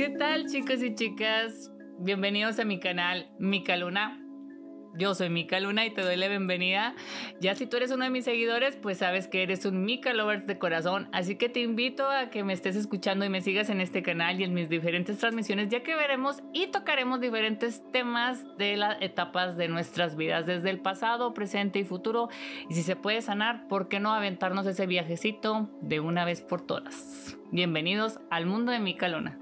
¿Qué tal chicos y chicas? Bienvenidos a mi canal Mica Luna. Yo soy Mica Luna y te doy la bienvenida. Ya si tú eres uno de mis seguidores, pues sabes que eres un Mica Lovers de corazón. Así que te invito a que me estés escuchando y me sigas en este canal y en mis diferentes transmisiones, ya que veremos y tocaremos diferentes temas de las etapas de nuestras vidas, desde el pasado, presente y futuro. Y si se puede sanar, ¿por qué no aventarnos ese viajecito de una vez por todas? Bienvenidos al mundo de Mica Luna.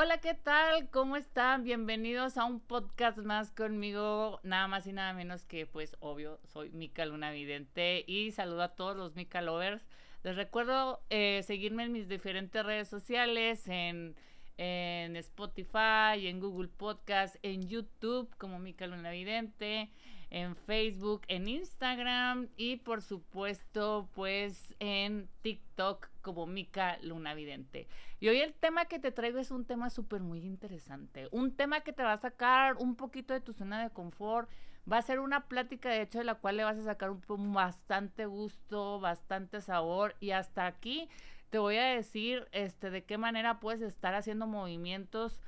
Hola, ¿qué tal? ¿Cómo están? Bienvenidos a un podcast más conmigo, nada más y nada menos que, pues, obvio, soy Mica Luna Vidente y saludo a todos los Mica Lovers. Les recuerdo eh, seguirme en mis diferentes redes sociales, en, en Spotify, en Google Podcast, en YouTube como Mica Luna Vidente, en Facebook, en Instagram y por supuesto pues en TikTok como Mica Luna Vidente. Y hoy el tema que te traigo es un tema súper muy interesante, un tema que te va a sacar un poquito de tu zona de confort, va a ser una plática de hecho de la cual le vas a sacar un, bastante gusto, bastante sabor y hasta aquí te voy a decir este de qué manera puedes estar haciendo movimientos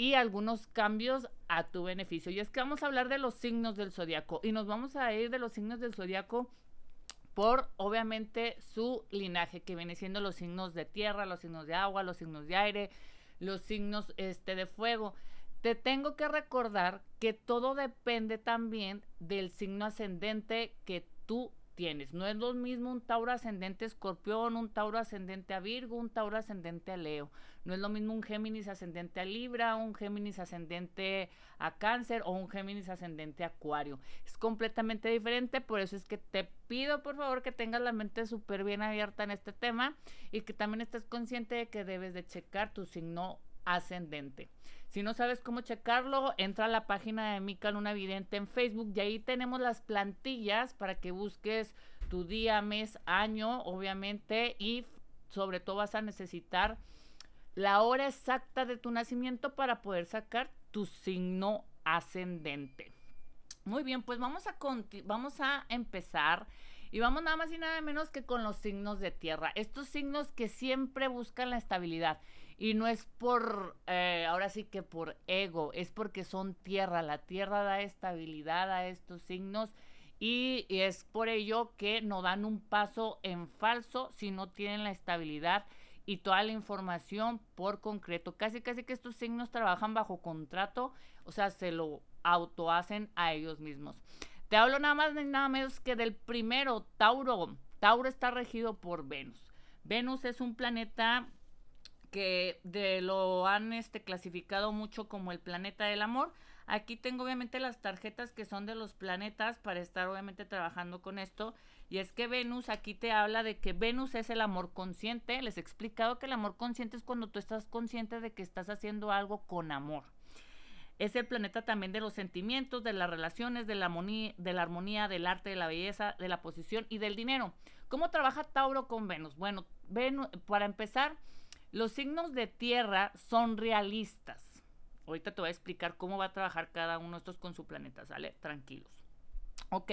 y algunos cambios a tu beneficio. Y es que vamos a hablar de los signos del zodiaco y nos vamos a ir de los signos del zodiaco por obviamente su linaje que viene siendo los signos de tierra, los signos de agua, los signos de aire, los signos este de fuego. Te tengo que recordar que todo depende también del signo ascendente que tú No es lo mismo un Tauro ascendente Escorpión, un Tauro ascendente a Virgo, un Tauro ascendente a Leo. No es lo mismo un Géminis ascendente a Libra, un Géminis ascendente a Cáncer o un Géminis ascendente a Acuario. Es completamente diferente, por eso es que te pido por favor que tengas la mente súper bien abierta en este tema y que también estés consciente de que debes de checar tu signo ascendente. Si no sabes cómo checarlo, entra a la página de Mica Luna Vidente en Facebook y ahí tenemos las plantillas para que busques tu día, mes, año, obviamente, y sobre todo vas a necesitar la hora exacta de tu nacimiento para poder sacar tu signo ascendente. Muy bien, pues vamos a, vamos a empezar y vamos nada más y nada menos que con los signos de tierra. Estos signos que siempre buscan la estabilidad. Y no es por, eh, ahora sí que por ego, es porque son tierra. La tierra da estabilidad a estos signos y, es por ello que no dan un paso en falso si no tienen la estabilidad y toda la información por concreto. Casi, casi que estos signos trabajan bajo contrato, o sea, se lo auto hacen a ellos mismos. Te hablo nada más ni nada menos que del primero, Tauro. Tauro está regido por Venus. Venus es un planeta que de, lo han este, clasificado mucho como el planeta del amor. Aquí tengo obviamente las tarjetas que son de los planetas para estar obviamente trabajando con esto. Y es que Venus aquí te habla de que Venus es el amor consciente. Les he explicado que el amor consciente es cuando tú estás consciente de que estás haciendo algo con amor. Es el planeta también de los sentimientos, de las relaciones, de la, armonía, de la armonía, del arte, de la belleza, de la posición y del dinero. ¿Cómo trabaja Tauro con Venus? Bueno, Venus, para empezar, los signos de tierra son realistas. Ahorita te voy a explicar cómo va a trabajar cada uno de estos con su planeta, ¿sale? Tranquilos. Ok.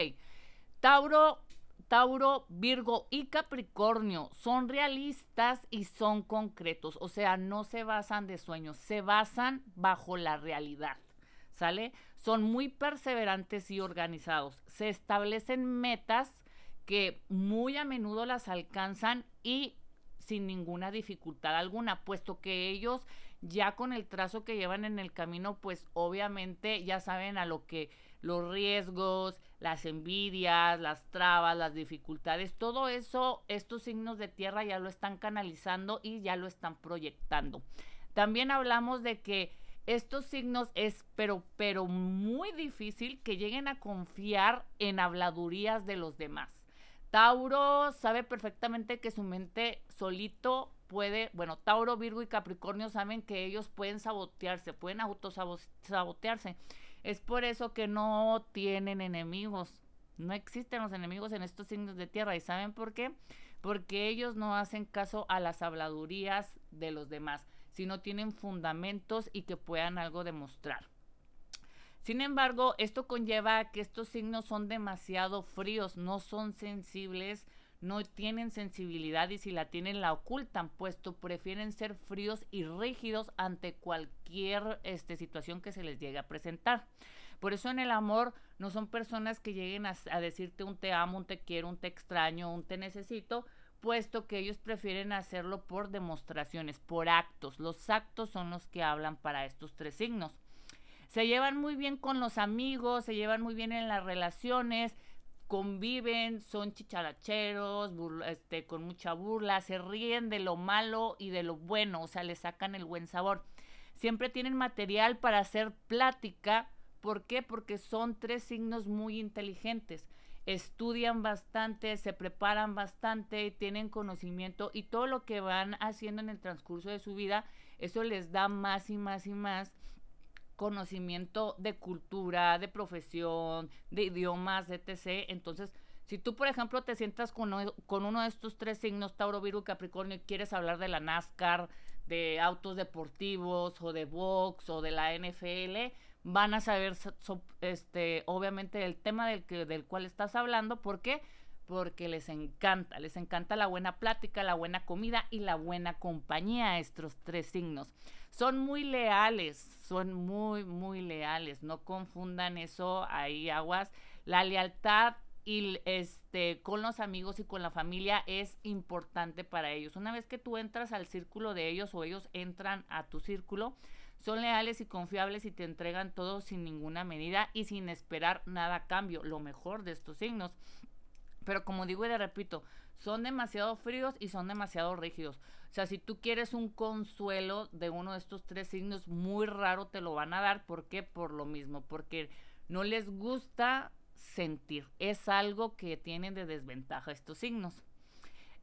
Tauro, Tauro, Virgo y Capricornio son realistas y son concretos. O sea, no se basan de sueños, se basan bajo la realidad. ¿Sale? Son muy perseverantes y organizados. Se establecen metas que muy a menudo las alcanzan y sin ninguna dificultad alguna, puesto que ellos ya con el trazo que llevan en el camino, pues obviamente ya saben a lo que los riesgos, las envidias, las trabas, las dificultades, todo eso, estos signos de tierra ya lo están canalizando y ya lo están proyectando. También hablamos de que estos signos es pero pero muy difícil que lleguen a confiar en habladurías de los demás. Tauro sabe perfectamente que su mente solito puede, bueno, Tauro, Virgo y Capricornio saben que ellos pueden sabotearse, pueden autosabotearse. Es por eso que no tienen enemigos. No existen los enemigos en estos signos de tierra. ¿Y saben por qué? Porque ellos no hacen caso a las habladurías de los demás, sino tienen fundamentos y que puedan algo demostrar. Sin embargo, esto conlleva a que estos signos son demasiado fríos, no son sensibles, no tienen sensibilidad y si la tienen la ocultan, puesto prefieren ser fríos y rígidos ante cualquier este, situación que se les llegue a presentar. Por eso en el amor no son personas que lleguen a, a decirte un te amo, un te quiero, un te extraño, un te necesito, puesto que ellos prefieren hacerlo por demostraciones, por actos. Los actos son los que hablan para estos tres signos. Se llevan muy bien con los amigos, se llevan muy bien en las relaciones, conviven, son chicharacheros, este, con mucha burla, se ríen de lo malo y de lo bueno, o sea, le sacan el buen sabor. Siempre tienen material para hacer plática. ¿Por qué? Porque son tres signos muy inteligentes. Estudian bastante, se preparan bastante, tienen conocimiento y todo lo que van haciendo en el transcurso de su vida, eso les da más y más y más conocimiento de cultura, de profesión, de idiomas, etc. Entonces, si tú, por ejemplo, te sientas con, con uno de estos tres signos, Tauro, Virgo, Capricornio, y quieres hablar de la NASCAR, de autos deportivos o de box o de la NFL, van a saber, este, obviamente, el tema del, que, del cual estás hablando. ¿Por qué? Porque les encanta, les encanta la buena plática, la buena comida y la buena compañía a estos tres signos. Son muy leales, son muy, muy leales. No confundan eso, ahí aguas. La lealtad y este con los amigos y con la familia es importante para ellos. Una vez que tú entras al círculo de ellos o ellos entran a tu círculo, son leales y confiables y te entregan todo sin ninguna medida y sin esperar nada a cambio, lo mejor de estos signos. Pero como digo y le repito, son demasiado fríos y son demasiado rígidos. O sea, si tú quieres un consuelo de uno de estos tres signos, muy raro te lo van a dar. ¿Por qué? Por lo mismo, porque no les gusta sentir. Es algo que tienen de desventaja estos signos.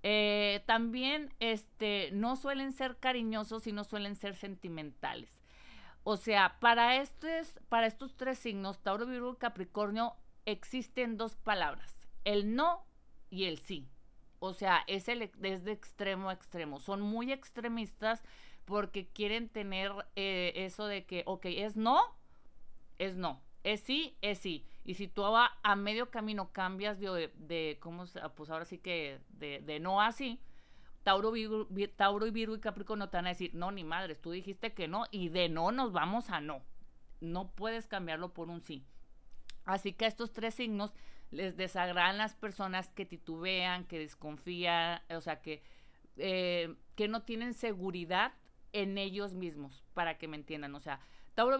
Eh, también este, no suelen ser cariñosos y no suelen ser sentimentales. O sea, para estos, para estos tres signos, Tauro, Virgo y Capricornio, existen dos palabras, el no y el sí. O sea, es, el, de extremo a extremo. Son muy extremistas porque quieren tener eh, eso de que, ok, es no, es no. Es sí, es sí. Y si tú a, a medio camino cambias de, de, ¿cómo se, pues ahora sí que de, de no a sí, Tauro, Virgo, Tauro y Virgo y Capricornio te van a decir, no, ni madres, tú dijiste que no y de no nos vamos a no. No puedes cambiarlo por un sí. Así que estos tres signos les desagradan las personas que titubean, que desconfían, o sea, que, eh, que no tienen seguridad en ellos mismos, para que me entiendan. O sea, Tauro,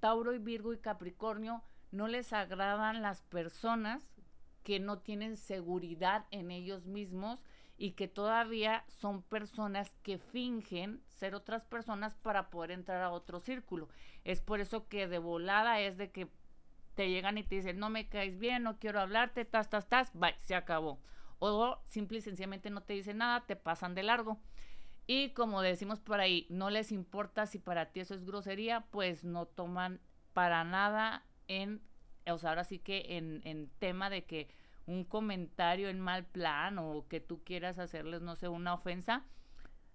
Tauro y Virgo y Capricornio no les agradan las personas que no tienen seguridad en ellos mismos y que todavía son personas que fingen ser otras personas para poder entrar a otro círculo. Es por eso que de volada es de que te llegan y te dicen, no me caes bien, no quiero hablarte, tas, tas, tas, bye, se acabó. O simple y sencillamente no te dicen nada, te pasan de largo. Y como decimos por ahí, no les importa si para ti eso es grosería, pues no toman para nada en, o sea, ahora sí que en, en tema de que un comentario en mal plan o que tú quieras hacerles, no sé, una ofensa,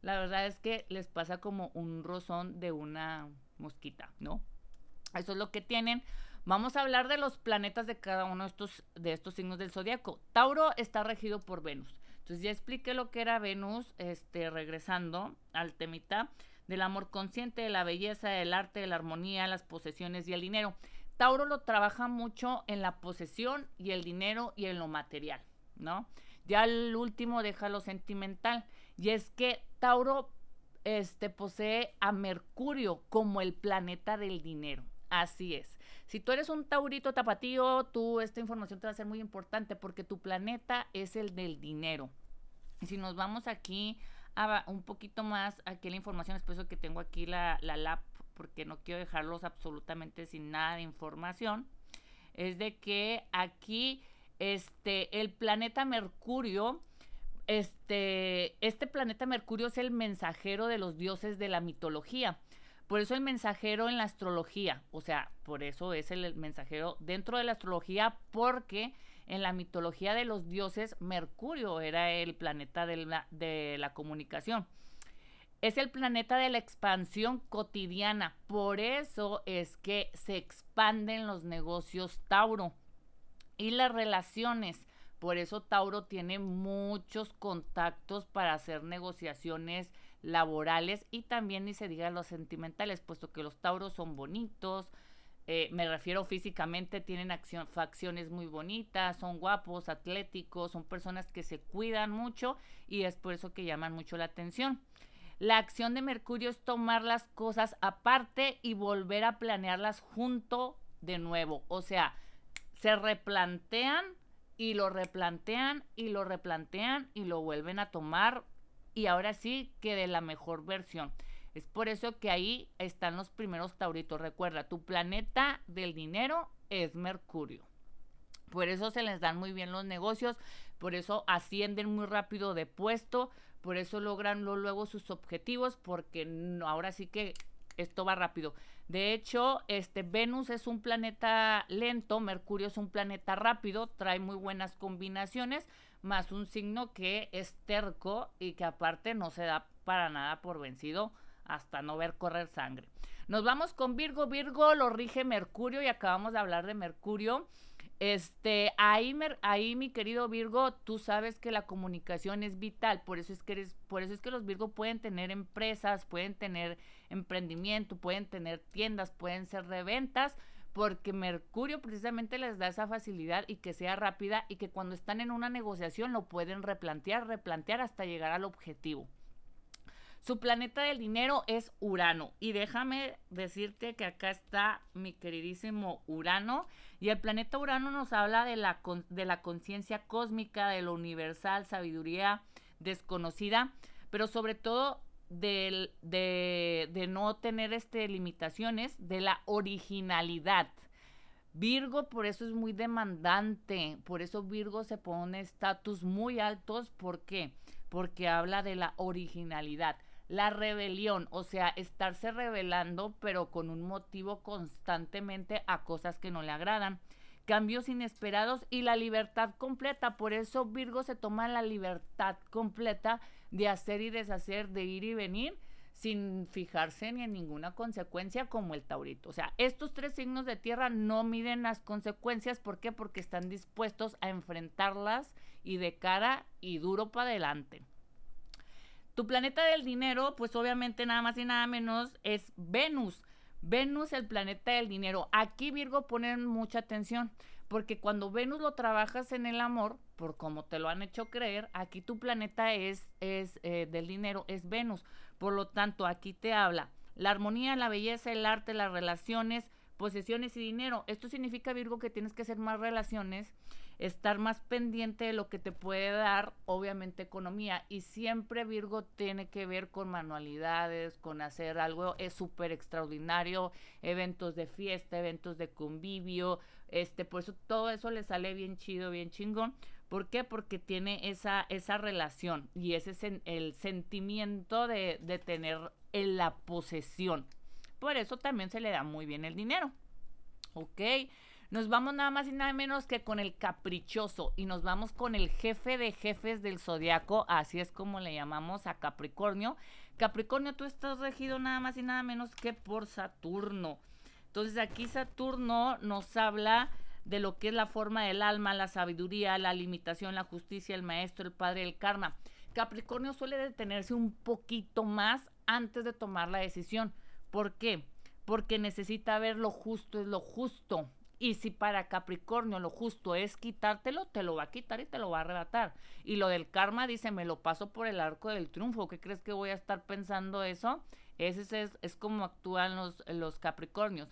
la verdad es que les pasa como un rozón de una mosquita, ¿no? Eso es lo que tienen. Vamos a hablar de los planetas de cada uno de estos, de estos signos del zodiaco. Tauro está regido por Venus. Entonces ya expliqué lo que era Venus, este, regresando al temita del amor consciente, de la belleza, del arte, de la armonía, las posesiones y el dinero. Tauro lo trabaja mucho en la posesión y el dinero y en lo material, ¿no? Ya el último deja lo sentimental. Y es que Tauro este, posee a Mercurio como el planeta del dinero. Así es. Si tú eres un taurito tapatío, tú esta información te va a ser muy importante porque tu planeta es el del dinero. Y si nos vamos aquí a un poquito más, aquí la información, después que tengo aquí la, la lab, porque no quiero dejarlos absolutamente sin nada de información, es de que aquí este, el planeta Mercurio, este, este planeta Mercurio es el mensajero de los dioses de la mitología. Por eso el mensajero en la astrología, o sea, por eso es el mensajero dentro de la astrología, porque en la mitología de los dioses, Mercurio era el planeta de la, comunicación. Es el planeta de la expansión cotidiana. Por eso es que se expanden los negocios Tauro y las relaciones. Por eso Tauro tiene muchos contactos para hacer negociaciones laborales y también ni se diga los sentimentales, puesto que los Tauros son bonitos, eh, me refiero físicamente, tienen acción, facciones muy bonitas, son guapos, atléticos, son personas que se cuidan mucho y es por eso que llaman mucho la atención. La acción de Mercurio es tomar las cosas aparte y volver a planearlas junto de nuevo. O sea, se replantean y lo replantean y lo replantean y lo vuelven a tomar y ahora sí que de la mejor versión. Es por eso que ahí están los primeros tauritos. Recuerda, tu planeta del dinero es Mercurio. Por eso se les dan muy bien los negocios, por eso ascienden muy rápido de puesto, por eso logran luego sus objetivos, porque ahora sí que esto va rápido. De hecho, este Venus es un planeta lento, Mercurio es un planeta rápido, trae muy buenas combinaciones, más un signo que es terco y que aparte no se da para nada por vencido hasta no ver correr sangre. Nos vamos con Virgo. Virgo lo rige Mercurio y acabamos de hablar de Mercurio. Este, ahí, ahí mi querido Virgo, tú sabes que la comunicación es vital, por eso es que eres, por eso es que los Virgo pueden tener empresas, pueden tener emprendimiento, pueden tener tiendas, pueden ser reventas, porque Mercurio precisamente les da esa facilidad y que sea rápida y que cuando están en una negociación lo pueden replantear, replantear hasta llegar al objetivo. Su planeta del dinero es Urano. Y déjame decirte que acá está mi queridísimo Urano. Y el planeta Urano nos habla de la, conciencia cósmica, de lo universal, sabiduría desconocida, pero sobre todo de, de, no tener este, limitaciones, de la originalidad. Virgo por eso es muy demandante, por eso Virgo se pone estatus muy altos, ¿por qué? Porque habla de la originalidad la rebelión, o sea, estarse rebelando, pero con un motivo constantemente a cosas que no le agradan. Cambios inesperados y la libertad completa. Por eso Virgo se toma la libertad completa de hacer y deshacer, de ir y venir, sin fijarse ni en ninguna consecuencia como el taurito. O sea, estos tres signos de tierra no miden las consecuencias. ¿Por qué? Porque están dispuestos a enfrentarlas y de cara y duro para adelante. Tu planeta del dinero, pues obviamente nada más y nada menos es Venus. Venus, el planeta del dinero. Aquí Virgo pone mucha atención, porque cuando Venus lo trabajas en el amor, por como te lo han hecho creer, aquí tu planeta es, es eh, del dinero, es Venus. Por lo tanto, aquí te habla la armonía, la belleza, el arte, las relaciones, posesiones y dinero. Esto significa, Virgo, que tienes que hacer más relaciones estar más pendiente de lo que te puede dar, obviamente, economía. Y siempre Virgo tiene que ver con manualidades, con hacer algo es súper extraordinario, eventos de fiesta, eventos de convivio, este, por eso todo eso le sale bien chido, bien chingón. ¿Por qué? Porque tiene esa, esa relación y ese es el sentimiento de, de tener en la posesión. Por eso también se le da muy bien el dinero. ¿Ok? Nos vamos nada más y nada menos que con el caprichoso y nos vamos con el jefe de jefes del zodiaco, así es como le llamamos a Capricornio. Capricornio, tú estás regido nada más y nada menos que por Saturno. Entonces aquí Saturno nos habla de lo que es la forma del alma, la sabiduría, la limitación, la justicia, el maestro, el padre, el karma. Capricornio suele detenerse un poquito más antes de tomar la decisión. ¿Por qué? Porque necesita ver lo justo es lo justo. Y si para Capricornio lo justo es quitártelo, te lo va a quitar y te lo va a arrebatar. Y lo del karma dice, me lo paso por el arco del triunfo. ¿Qué crees que voy a estar pensando eso? Ese es, es como actúan los, los Capricornios.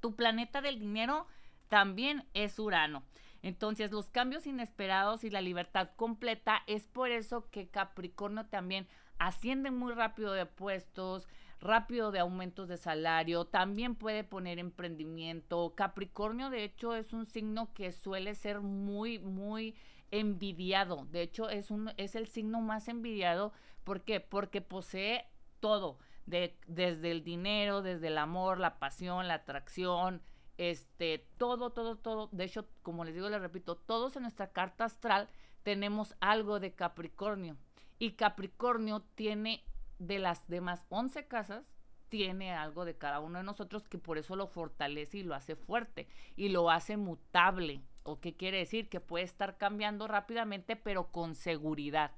Tu planeta del dinero también es Urano. Entonces, los cambios inesperados y la libertad completa es por eso que Capricornio también asciende muy rápido de puestos, rápido de aumentos de salario, también puede poner emprendimiento. Capricornio, de hecho, es un signo que suele ser muy, muy envidiado. De hecho, es, un, es el signo más envidiado. ¿Por qué? Porque posee todo, de, desde el dinero, desde el amor, la pasión, la atracción, este, todo, todo, todo. De hecho, como les digo, les repito, todos en nuestra carta astral tenemos algo de Capricornio. Y Capricornio tiene de las demás 11 casas tiene algo de cada uno de nosotros que por eso lo fortalece y lo hace fuerte y lo hace mutable. ¿O qué quiere decir? Que puede estar cambiando rápidamente, pero con seguridad.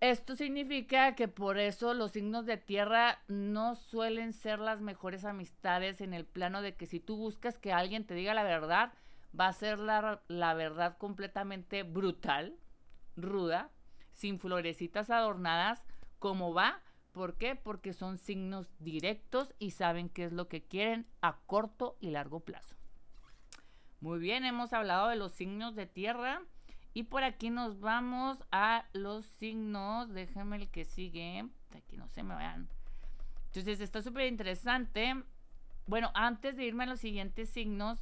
Esto significa que por eso los signos de tierra no suelen ser las mejores amistades en el plano de que si tú buscas que alguien te diga la verdad, va a ser la, la verdad completamente brutal, ruda, sin florecitas adornadas, como va. ¿Por qué? Porque son signos directos y saben qué es lo que quieren a corto y largo plazo. Muy bien, hemos hablado de los signos de tierra. Y por aquí nos vamos a los signos. Déjame el que sigue. Aquí no se me vean. Entonces está súper interesante. Bueno, antes de irme a los siguientes signos,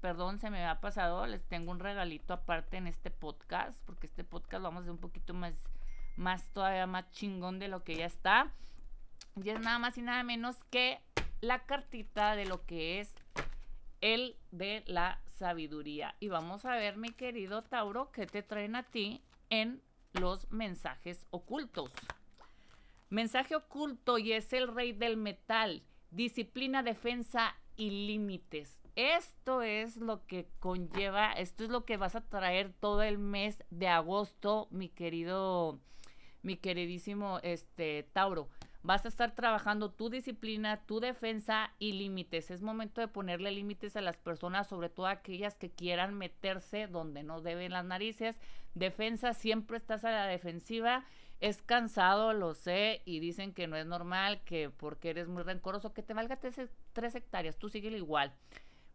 perdón, se me había pasado. Les tengo un regalito aparte en este podcast. Porque este podcast lo vamos a hacer un poquito más, más todavía más chingón de lo que ya está. Y es nada más y nada menos que la cartita de lo que es el de la sabiduría. Y vamos a ver, mi querido Tauro, qué te traen a ti en los mensajes ocultos. Mensaje oculto y es el rey del metal. Disciplina, defensa y límites. Esto es lo que conlleva, esto es lo que vas a traer todo el mes de agosto, mi querido, mi queridísimo este Tauro. Vas a estar trabajando tu disciplina, tu defensa y límites. Es momento de ponerle límites a las personas, sobre todo aquellas que quieran meterse donde no deben las narices. Defensa, siempre estás a la defensiva. Es cansado, lo sé, y dicen que no es normal, que porque eres muy rencoroso, que te valga tres, hectáreas, tú sigue igual.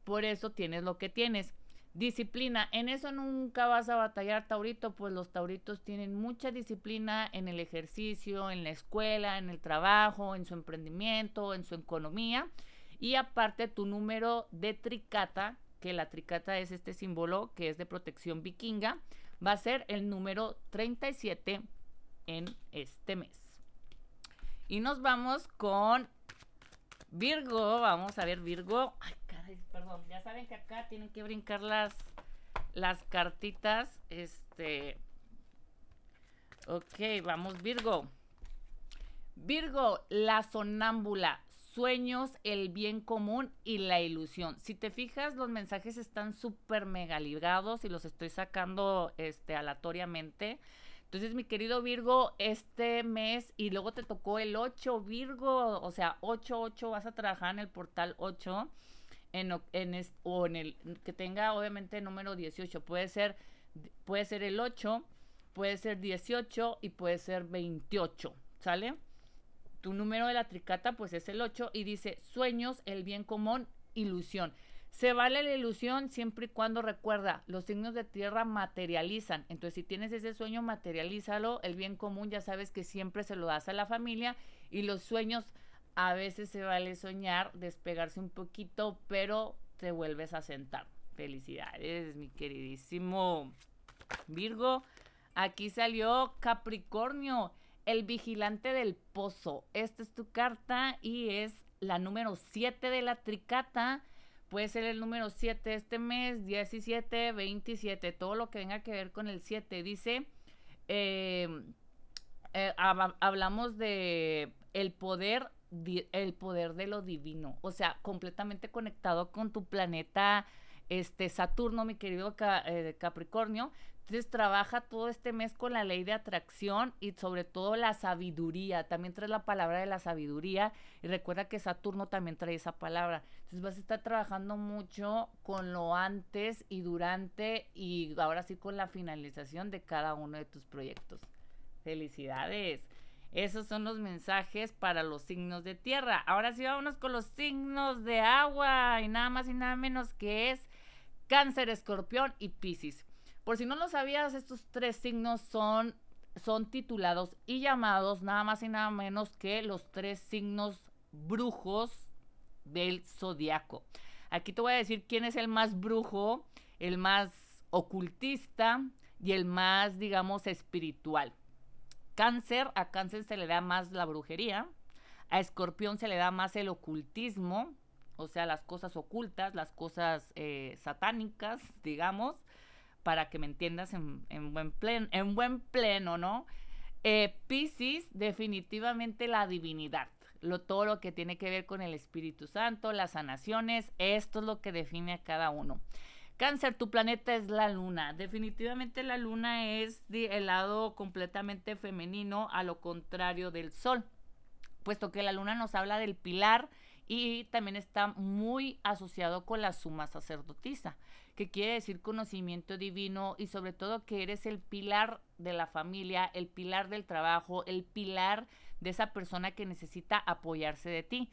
Por eso tienes lo que tienes. Disciplina, en eso nunca vas a batallar, Taurito, pues los Tauritos tienen mucha disciplina en el ejercicio, en la escuela, en el trabajo, en su emprendimiento, en su economía. Y aparte tu número de tricata, que la tricata es este símbolo que es de protección vikinga, va a ser el número 37 en este mes. Y nos vamos con Virgo, vamos a ver Virgo. Perdón. Ya saben que acá tienen que brincar las, las cartitas. Este. Ok, vamos, Virgo. Virgo, la sonámbula. Sueños, el bien común y la ilusión. Si te fijas, los mensajes están súper mega ligados y los estoy sacando este, aleatoriamente. Entonces, mi querido Virgo, este mes y luego te tocó el 8, Virgo, o sea, 8, 8, vas a trabajar en el portal 8 en, en o en el que tenga obviamente número 18. Puede ser, puede ser el 8, puede ser 18 y puede ser 28. ¿Sale? Tu número de la tricata pues es el 8 y dice sueños, el bien común, ilusión. Se vale la ilusión siempre y cuando recuerda, los signos de tierra materializan. Entonces, si tienes ese sueño, materialízalo. El bien común ya sabes que siempre se lo das a la familia y los sueños a veces se vale soñar, despegarse un poquito, pero te vuelves a sentar. Felicidades, mi queridísimo Virgo. Aquí salió Capricornio, el vigilante del pozo. Esta es tu carta y es la número 7 de la tricata. Puede ser el número 7 este mes, 17, 27, todo lo que venga que ver con el 7. Dice, eh, eh, hablamos de el poder el poder de lo divino, o sea, completamente conectado con tu planeta este Saturno, mi querido eh, Capricornio. Entonces trabaja todo este mes con la ley de atracción y sobre todo la sabiduría. También trae la palabra de la sabiduría y recuerda que Saturno también trae esa palabra. Entonces vas a estar trabajando mucho con lo antes y durante y ahora sí con la finalización de cada uno de tus proyectos. Felicidades. Esos son los mensajes para los signos de tierra. Ahora sí, vámonos con los signos de agua. Y nada más y nada menos que es cáncer, escorpión y piscis. Por si no lo sabías, estos tres signos son, son titulados y llamados nada más y nada menos que los tres signos brujos del zodiaco. Aquí te voy a decir quién es el más brujo, el más ocultista y el más, digamos, espiritual. Cáncer, a cáncer se le da más la brujería, a escorpión se le da más el ocultismo, o sea, las cosas ocultas, las cosas eh, satánicas, digamos, para que me entiendas en, buen, en buen pleno, ¿no? Eh, Pisces, definitivamente la divinidad. Lo, todo lo que tiene que ver con el Espíritu Santo, las sanaciones, esto es lo que define a cada uno. Cáncer, tu planeta es la luna. Definitivamente la luna es el lado completamente femenino, a lo contrario del sol, puesto que la luna nos habla del pilar y también está muy asociado con la suma sacerdotisa, que quiere decir conocimiento divino y sobre todo que eres el pilar de la familia, el pilar del trabajo, el pilar de esa persona que necesita apoyarse de ti.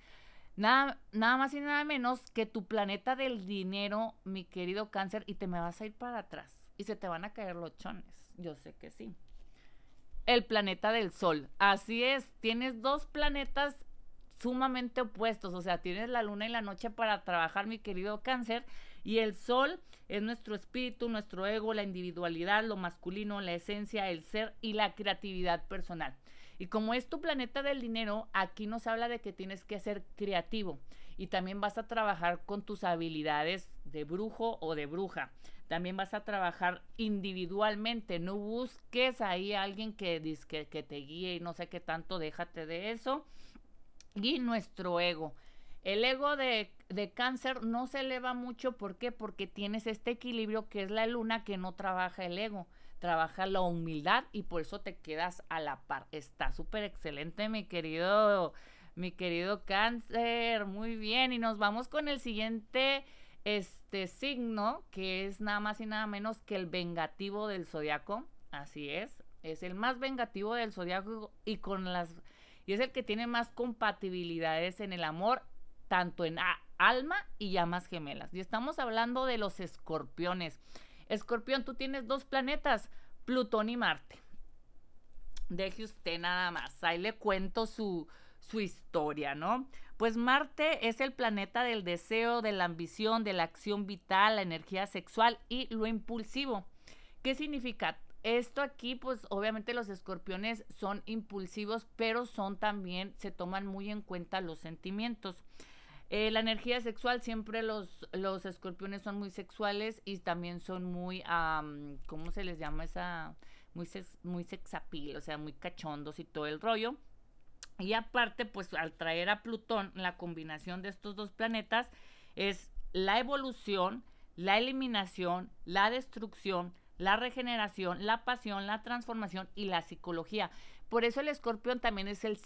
Nada, nada más y nada menos que tu planeta del dinero, mi querido cáncer, y te me vas a ir para atrás y se te van a caer los chones. Yo sé que sí. El planeta del sol. Así es, tienes dos planetas sumamente opuestos, o sea, tienes la luna y la noche para trabajar, mi querido cáncer, y el sol es nuestro espíritu, nuestro ego, la individualidad, lo masculino, la esencia, el ser y la creatividad personal. Y como es tu planeta del dinero, aquí nos habla de que tienes que ser creativo y también vas a trabajar con tus habilidades de brujo o de bruja. También vas a trabajar individualmente, no busques ahí a alguien que, que, te guíe y no sé qué tanto, déjate de eso. Y nuestro ego. El ego de, de, cáncer no se eleva mucho, ¿por qué? Porque tienes este equilibrio que es la luna que no trabaja el ego trabaja la humildad y por eso te quedas a la par. Está súper excelente, mi querido, mi querido cáncer. Muy bien. Y nos vamos con el siguiente este signo, que es nada más y nada menos que el vengativo del zodiaco. Así es. Es el más vengativo del zodiaco y con las y es el que tiene más compatibilidades en el amor, tanto en alma y llamas gemelas. Y estamos hablando de los escorpiones. Escorpión, tú tienes dos planetas, Plutón y Marte. Deje usted nada más. Ahí le cuento su, su historia, ¿no? Pues Marte es el planeta del deseo, de la ambición, de la acción vital, la energía sexual y lo impulsivo. ¿Qué significa? Esto aquí, pues obviamente los escorpiones son impulsivos, pero son también, se toman muy en cuenta los sentimientos. Eh, la energía sexual, siempre los, los escorpiones son muy sexuales y también son muy, ¿cómo se les llama esa? Muy, muy sexapil, o sea, muy cachondos y todo el rollo. Y aparte, pues al traer a Plutón, la combinación de estos dos planetas es la evolución, la eliminación, la destrucción, la regeneración, la pasión, la transformación y la psicología. Por eso el escorpión también es el,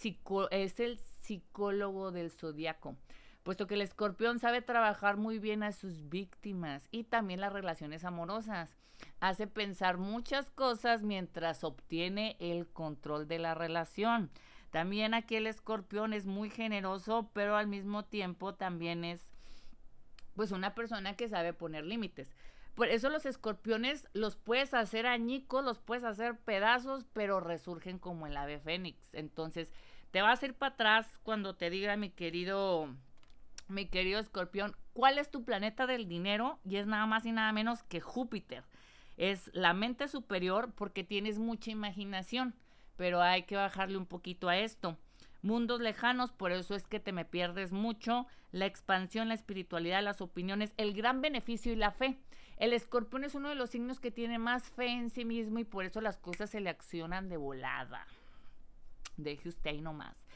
es el psicólogo del zodiaco puesto que el escorpión sabe trabajar muy bien a sus víctimas y también las relaciones amorosas. Hace pensar muchas cosas mientras obtiene el control de la relación. También aquí el escorpión es muy generoso, pero al mismo tiempo también es pues una persona que sabe poner límites. Por eso los escorpiones los puedes hacer añicos, los puedes hacer pedazos, pero resurgen como el ave fénix. Entonces, te vas a ir para atrás cuando te diga mi querido mi querido escorpión, ¿cuál es tu planeta del dinero? Y es nada más y nada menos que Júpiter. Es la mente superior porque tienes mucha imaginación, pero hay que bajarle un poquito a esto. Mundos lejanos, por eso es que te me pierdes mucho. La expansión, la espiritualidad, las opiniones, el gran beneficio y la fe. El escorpión es uno de los signos que tiene más fe en sí mismo y por eso las cosas se le accionan de volada. Deje usted ahí nomás.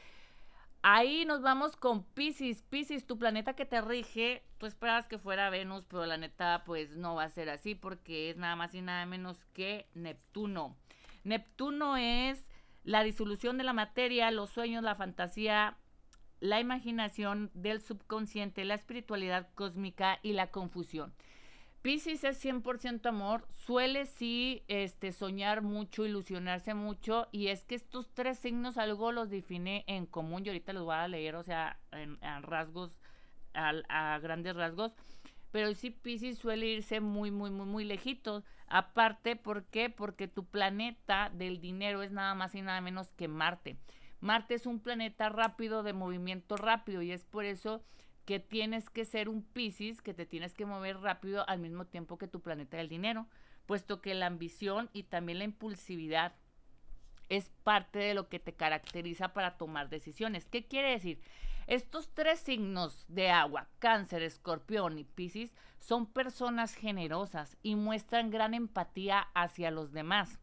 Ahí nos vamos con Pisces. Pisces, tu planeta que te rige, tú esperabas que fuera Venus, pero la neta pues no va a ser así porque es nada más y nada menos que Neptuno. Neptuno es la disolución de la materia, los sueños, la fantasía, la imaginación del subconsciente, la espiritualidad cósmica y la confusión. Pisces es 100% amor, suele sí este, soñar mucho, ilusionarse mucho, y es que estos tres signos algo los define en común, y ahorita los voy a leer, o sea, en, rasgos, a, grandes rasgos, pero sí Pisces suele irse muy, muy, muy, muy lejitos. Aparte, ¿por qué? Porque tu planeta del dinero es nada más y nada menos que Marte. Marte es un planeta rápido, de movimiento rápido, y es por eso que tienes que ser un Pisces, que te tienes que mover rápido al mismo tiempo que tu planeta del dinero, puesto que la ambición y también la impulsividad es parte de lo que te caracteriza para tomar decisiones. ¿Qué quiere decir? Estos tres signos de agua, cáncer, escorpión y piscis, son personas generosas y muestran gran empatía hacia los demás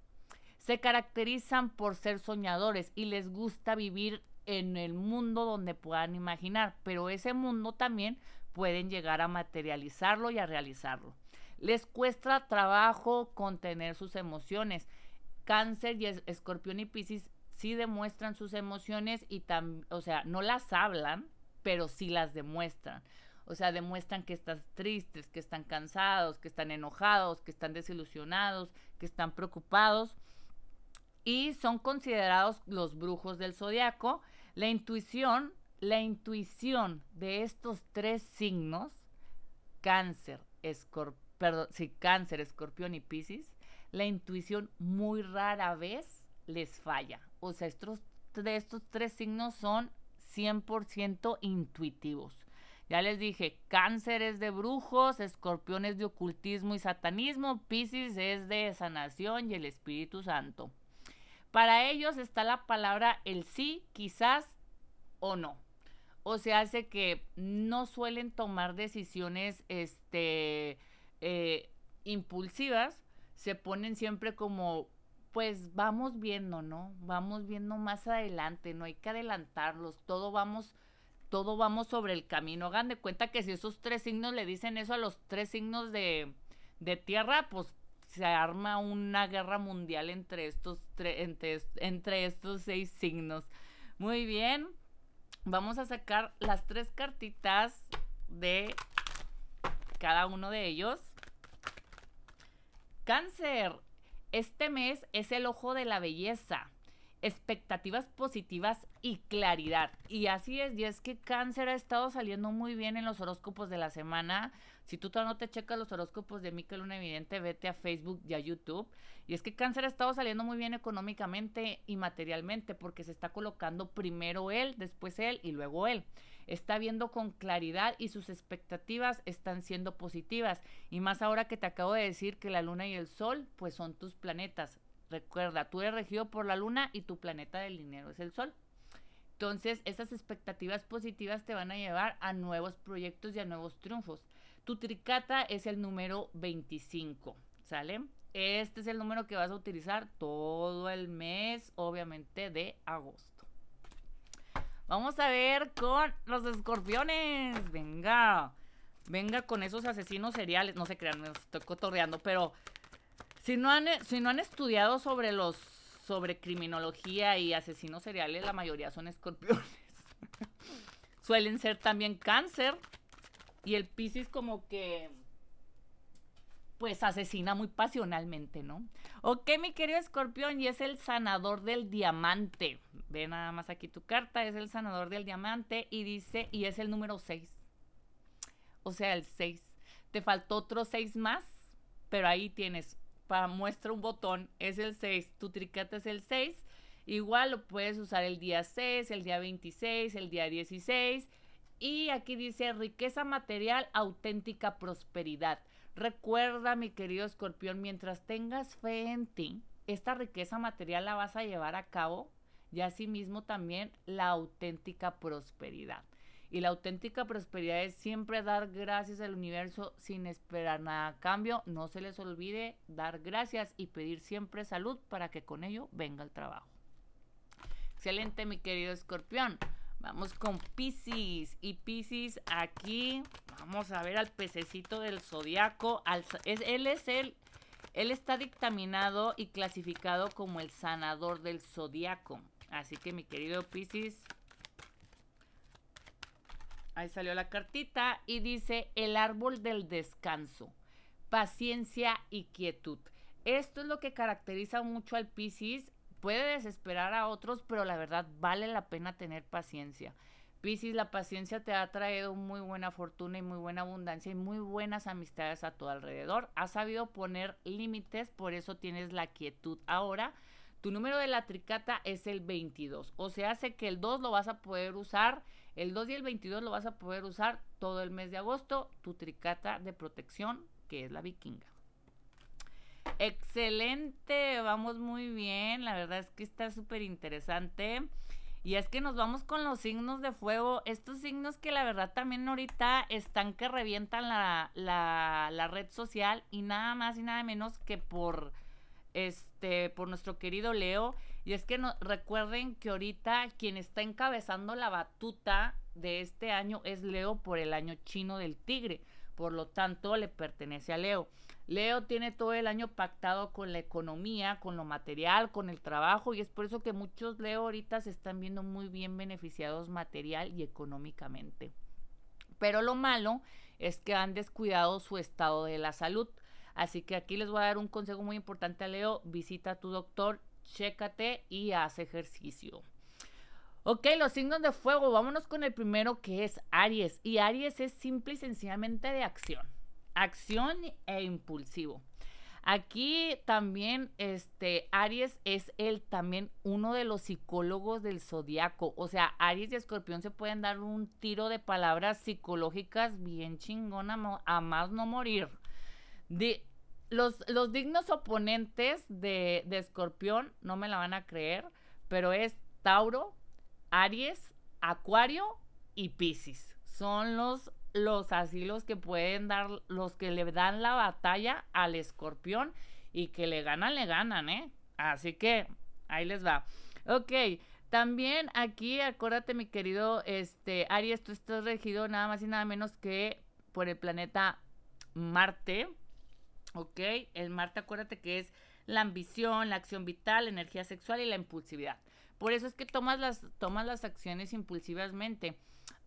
Se caracterizan por ser soñadores y les gusta vivir en el mundo donde puedan imaginar, pero ese mundo también pueden llegar a materializarlo y a realizarlo. Les cuesta trabajo contener sus emociones. Cáncer y escorpión y piscis sí demuestran sus emociones y también, o sea, no las hablan, pero sí las demuestran. O sea, demuestran que están tristes, que están cansados, que están enojados, que están desilusionados, que están preocupados. Y son considerados los brujos del zodiaco. La intuición, la intuición de estos tres signos, cáncer, perdón, sí, cáncer, escorpión y piscis, la intuición muy rara vez les falla. O sea, estos, de estos tres signos son 100% intuitivos. Ya les dije, cáncer es de brujos, escorpión es de ocultismo y satanismo, piscis es de sanación y el Espíritu Santo. Para ellos está la palabra el sí, quizás o no. O sea, hace que no suelen tomar decisiones este, eh, impulsivas, se ponen siempre como, pues vamos viendo, ¿no? Vamos viendo más adelante, no hay que adelantarlos, todo vamos todo vamos sobre el camino. Hagan de cuenta que si esos tres signos le dicen eso a los tres signos de, tierra, pues se arma una guerra mundial entre estos, entre, entre estos seis signos. Muy bien. Vamos a sacar las tres cartitas de cada uno de ellos. Cáncer. Este mes es el ojo de la belleza expectativas positivas y claridad. Y así es, y es que cáncer ha estado saliendo muy bien en los horóscopos de la semana. Si tú todavía no te checas los horóscopos de Mikel Luna Evidente, vete a Facebook y a YouTube. Y es que cáncer ha estado saliendo muy bien económicamente y materialmente porque se está colocando primero él, después él y luego él. Está viendo con claridad y sus expectativas están siendo positivas. Y más ahora que te acabo de decir que la luna y el sol pues son tus planetas Recuerda, tú eres regido por la luna y tu planeta del dinero es el sol. Entonces, esas expectativas positivas te van a llevar a nuevos proyectos y a nuevos triunfos. Tu tricata es el número 25, ¿sale? Este es el número que vas a utilizar todo el mes, obviamente, de agosto. Vamos a ver con los escorpiones. Venga, venga con esos asesinos seriales. No se crean, me estoy cotorreando, pero si no han, si no han estudiado sobre los sobre criminología y asesinos seriales, la mayoría son escorpiones. Suelen ser también cáncer. Y el Piscis como que pues asesina muy pasionalmente, ¿no? Ok, mi querido escorpión, y es el sanador del diamante. Ve nada más aquí tu carta, es el sanador del diamante y dice, y es el número 6. O sea, el 6. Te faltó otro 6 más, pero ahí tienes para muestra un botón es el 6, tu tricata es el 6. Igual lo puedes usar el día 6, el día 26, el día 16. Y aquí dice riqueza material, auténtica prosperidad. Recuerda, mi querido escorpión, mientras tengas fe en ti, esta riqueza material la vas a llevar a cabo y asimismo también la auténtica prosperidad. Y la auténtica prosperidad es siempre dar gracias al universo sin esperar nada a cambio. No se les olvide dar gracias y pedir siempre salud para que con ello venga el trabajo. Excelente, mi querido escorpión. Vamos con Pisces. Y Pisces aquí, vamos a ver al pececito del zodiaco. él es el, él está dictaminado y clasificado como el sanador del zodiaco. Así que mi querido Pisces, Ahí salió la cartita y dice el árbol del descanso, paciencia y quietud. Esto es lo que caracteriza mucho al Piscis. Puede desesperar a otros, pero la verdad vale la pena tener paciencia. Piscis, la paciencia te ha traído muy buena fortuna y muy buena abundancia y muy buenas amistades a tu alrededor. Has sabido poner límites, por eso tienes la quietud ahora. Tu número de la tricata es el 22. O sea, hace que el 2 lo vas a poder usar el 2 y el 22 lo vas a poder usar todo el mes de agosto, tu tricata de protección, que es la vikinga. Excelente, vamos muy bien, la verdad es que está súper interesante. Y es que nos vamos con los signos de fuego, estos signos que la verdad también ahorita están que revientan la, la red social y nada más y nada menos que por este, por nuestro querido Leo. Y es que no, recuerden que ahorita quien está encabezando la batuta de este año es Leo por el año chino del tigre. Por lo tanto, le pertenece a Leo. Leo tiene todo el año pactado con la economía, con lo material, con el trabajo y es por eso que muchos Leo ahorita se están viendo muy bien beneficiados material y económicamente. Pero lo malo es que han descuidado su estado de la salud. Así que aquí les voy a dar un consejo muy importante a Leo. Visita a tu doctor, chécate y haz ejercicio. Ok, los signos de fuego. Vámonos con el primero que es Aries. Y Aries es simple y sencillamente de acción. Acción e impulsivo. Aquí también, este, Aries es el también uno de los psicólogos del zodiaco. O sea, Aries y Escorpión se pueden dar un tiro de palabras psicológicas bien chingona a más no morir. Los, los dignos oponentes de, de Escorpión, no me la van a creer, pero es Tauro, Aries, Acuario y Piscis. Son los, los asilos que pueden dar, los que le dan la batalla al escorpión y que le ganan, le ganan, ¿eh? Así que ahí les va. Ok, también aquí, acuérdate, mi querido este, Aries, tú estás regido nada más y nada menos que por el planeta Marte. Ok, el Marte, acuérdate que es la ambición, la acción vital, la energía sexual y la impulsividad. Por eso es que tomas las, tomas las acciones impulsivamente.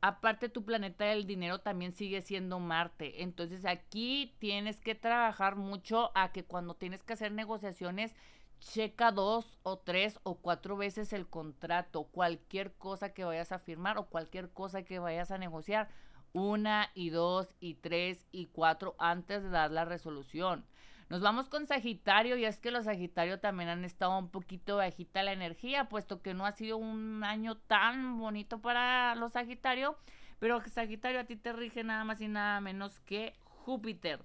Aparte, tu planeta del dinero también sigue siendo Marte. Entonces aquí tienes que trabajar mucho a que cuando tienes que hacer negociaciones, checa dos o tres o cuatro veces el contrato, cualquier cosa que vayas a firmar o cualquier cosa que vayas a negociar. Una y dos y tres y cuatro antes de dar la resolución. Nos vamos con Sagitario y es que los Sagitario también han estado un poquito bajita la energía, puesto que no ha sido un año tan bonito para los Sagitario, pero Sagitario a ti te rige nada más y nada menos que Júpiter.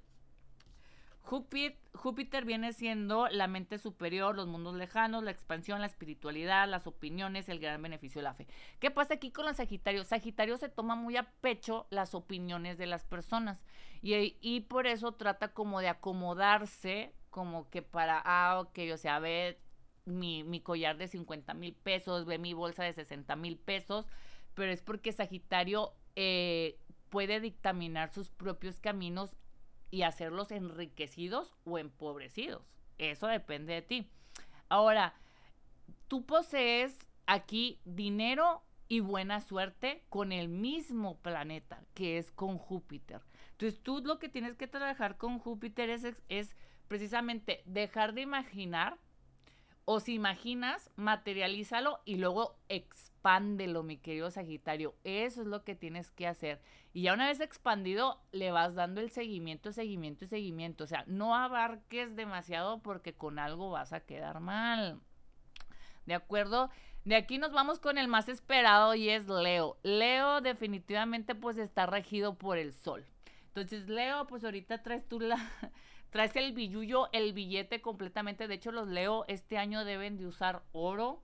Júpiter, viene siendo la mente superior, los mundos lejanos, la expansión, la espiritualidad, las opiniones, el gran beneficio de la fe. ¿Qué pasa aquí con los Sagitario? Sagitario se toma muy a pecho las opiniones de las personas y, por eso trata como de acomodarse, como que para, ah, ok, o sea, ve mi, mi collar de 50 mil pesos, ve mi bolsa de 60 mil pesos, pero es porque Sagitario eh, puede dictaminar sus propios caminos y hacerlos enriquecidos o empobrecidos. Eso depende de ti. Ahora, tú posees aquí dinero y buena suerte con el mismo planeta, que es con Júpiter. Entonces tú lo que tienes que trabajar con Júpiter es, es precisamente dejar de imaginar, o si imaginas, materialízalo y luego expándelo, mi querido Sagitario. Eso es lo que tienes que hacer. Y ya una vez expandido, le vas dando el seguimiento, seguimiento y seguimiento. O sea, no abarques demasiado porque con algo vas a quedar mal. ¿De acuerdo? De aquí nos vamos con el más esperado y es Leo. Leo definitivamente pues está regido por el sol. Entonces, Leo, pues ahorita traes tú la... Traes el billullo, el billete completamente. De hecho, los Leo este año deben de usar oro,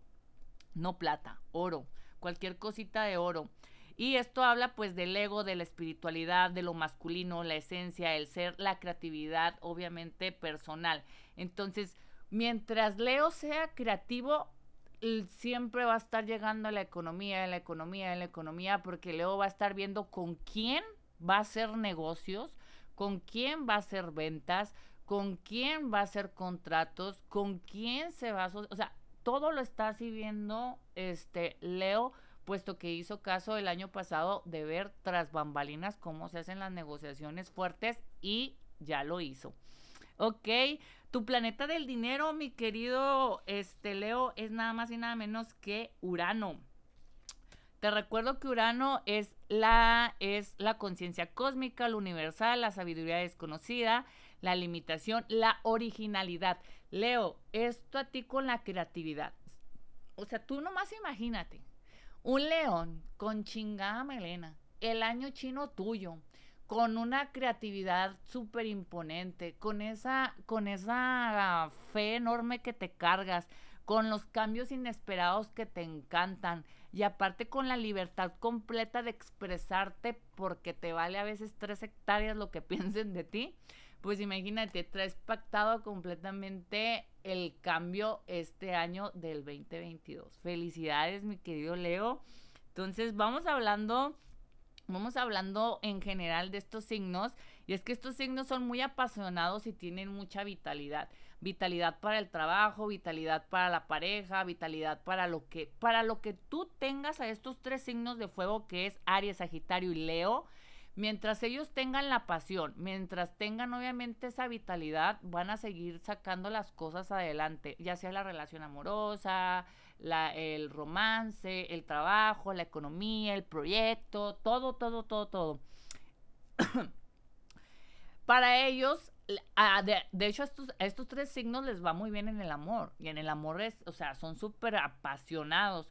no plata, oro. Cualquier cosita de oro. Y esto habla pues del ego, de la espiritualidad, de lo masculino, la esencia, el ser, la creatividad, obviamente personal. Entonces, mientras Leo sea creativo, siempre va a estar llegando a la economía, a la economía, a la economía, porque Leo va a estar viendo con quién va a hacer negocios, con quién va a hacer ventas, con quién va a hacer contratos, con quién se va a... O sea, todo lo está así viendo este Leo puesto que hizo caso el año pasado de ver tras bambalinas cómo se hacen las negociaciones fuertes y ya lo hizo. Ok, tu planeta del dinero, mi querido este, Leo, es nada más y nada menos que Urano. Te recuerdo que Urano es la, es la conciencia cósmica, lo universal, la sabiduría desconocida, la limitación, la originalidad. Leo, esto a ti con la creatividad. O sea, tú nomás imagínate, un león con chingada melena, el año chino tuyo, con una creatividad súper imponente, con esa, con esa fe enorme que te cargas, con los cambios inesperados que te encantan y aparte con la libertad completa de expresarte porque te vale a veces tres hectáreas lo que piensen de ti, pues imagínate, traes pactado completamente el cambio este año del 2022. Felicidades, mi querido Leo. Entonces, vamos hablando Vamos hablando en general de estos signos y es que estos signos son muy apasionados y tienen mucha vitalidad. Vitalidad para el trabajo, vitalidad para la pareja, vitalidad para lo que para lo que tú tengas a estos tres signos de fuego que es Aries, Sagitario y Leo. Mientras ellos tengan la pasión, mientras tengan obviamente esa vitalidad, van a seguir sacando las cosas adelante, ya sea la relación amorosa, el romance, el trabajo, la economía, el proyecto, todo, todo, todo, todo. Para ellos, de, hecho, estos, estos tres signos les va muy bien en el amor. Y en el amor es, o sea, son súper apasionados.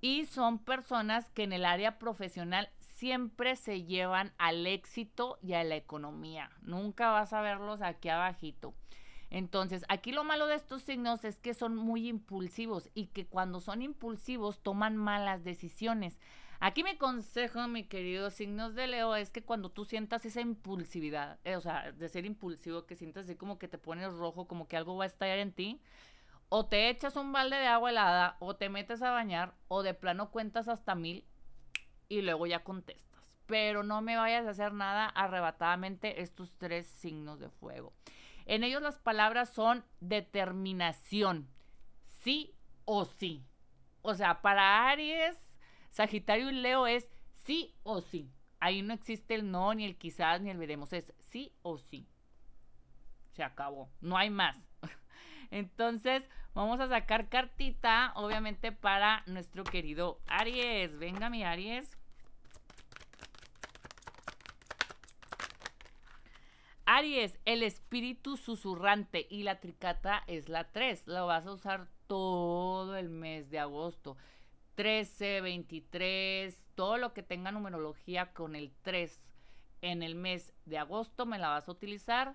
Y son personas que en el área profesional siempre se llevan al éxito y a la economía. Nunca vas a verlos aquí abajito. Entonces, aquí lo malo de estos signos es que son muy impulsivos y que cuando son impulsivos toman malas decisiones. Aquí mi consejo, mi querido signos de Leo, es que cuando tú sientas esa impulsividad, eh, o sea, de ser impulsivo, que sientas así como que te pones rojo, como que algo va a estallar en ti, o te echas un balde de agua helada, o te metes a bañar, o de plano cuentas hasta mil y luego ya contestas. Pero no me vayas a hacer nada arrebatadamente estos tres signos de fuego. En ellos las palabras son determinación, sí o sí. O sea, para Aries, Sagitario y Leo es sí o sí. Ahí no existe el no, ni el quizás, ni el veremos. Es sí o sí. Se acabó. No hay más. Entonces, vamos a sacar cartita, obviamente, para nuestro querido Aries. Venga, mi Aries. Aries, el espíritu susurrante y la tricata es la 3. Lo vas a usar todo el mes de agosto. 13, 23, todo lo que tenga numerología con el 3 en el mes de agosto me la vas a utilizar.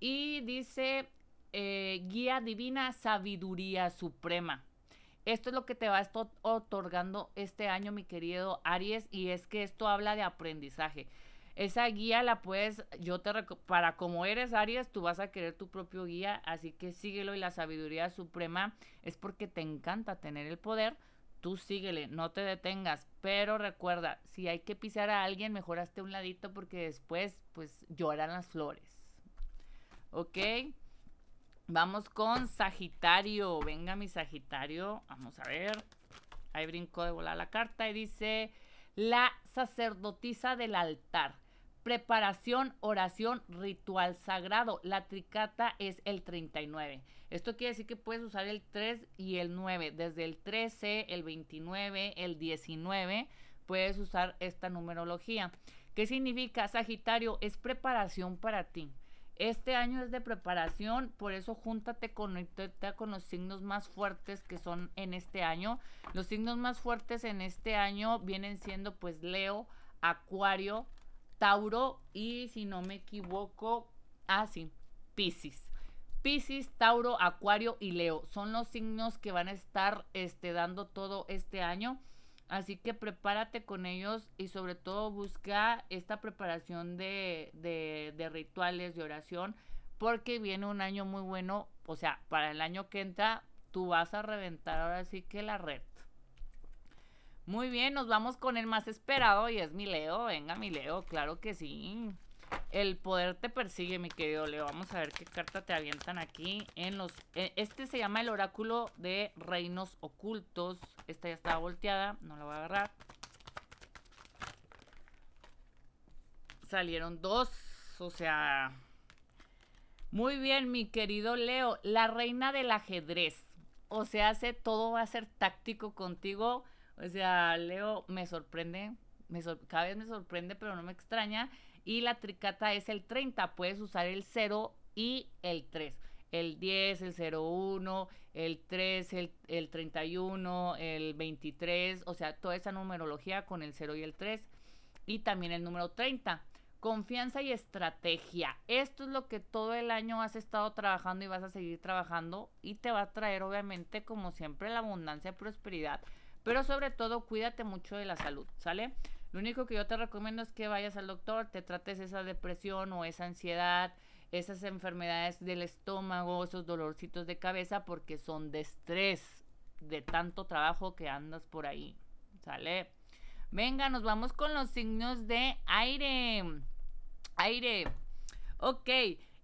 Y dice eh, guía divina, sabiduría suprema. Esto es lo que te va otorgando este año, mi querido Aries, y es que esto habla de aprendizaje. Esa guía la puedes, yo te para como eres Aries, tú vas a querer tu propio guía, así que síguelo y la sabiduría suprema es porque te encanta tener el poder, tú síguele, no te detengas, pero recuerda, si hay que pisar a alguien, mejor hazte un ladito porque después pues lloran las flores. ¿Ok? Vamos con Sagitario, venga mi Sagitario, vamos a ver, ahí brinco de volar la carta y dice la sacerdotisa del altar preparación, oración, ritual sagrado. La tricata es el 39. Esto quiere decir que puedes usar el 3 y el 9. Desde el 13, el 29, el 19, puedes usar esta numerología. ¿Qué significa? Sagitario, es preparación para ti. Este año es de preparación, por eso júntate con, con los signos más fuertes que son en este año. Los signos más fuertes en este año vienen siendo pues Leo, Acuario, Tauro y si no me equivoco, ah sí, Piscis. Piscis, Tauro, Acuario y Leo son los signos que van a estar este, dando todo este año. Así que prepárate con ellos y sobre todo busca esta preparación de, de, de rituales, de oración, porque viene un año muy bueno. O sea, para el año que entra, tú vas a reventar ahora sí que la red. Muy bien, nos vamos con el más esperado y es mi Leo. Venga, mi Leo, claro que sí. El poder te persigue, mi querido Leo. Vamos a ver qué carta te avientan aquí en los... Eh, este se llama el oráculo de reinos ocultos. Esta ya estaba volteada, no la voy a agarrar. Salieron dos, o sea... Muy bien, mi querido Leo. La reina del ajedrez. O sea, hace todo va a ser táctico contigo o sea, Leo me sorprende, me cada vez me sorprende, pero no me extraña. Y la tricata es el 30, puedes usar el 0 y el 3. El 10, el 01, el 3, el, el 31, el 23, o sea, toda esa numerología con el 0 y el 3. Y también el número 30 confianza y estrategia. Esto es lo que todo el año has estado trabajando y vas a seguir trabajando y te va a traer obviamente como siempre la abundancia y prosperidad, pero sobre todo, cuídate mucho de la salud, ¿sale? Lo único que yo te recomiendo es que vayas al doctor, te trates esa depresión o esa ansiedad, esas enfermedades del estómago, esos dolorcitos de cabeza, porque son de estrés, de tanto trabajo que andas por ahí. ¿Sale? Venga, nos vamos con los signos de aire. Aire. Ok.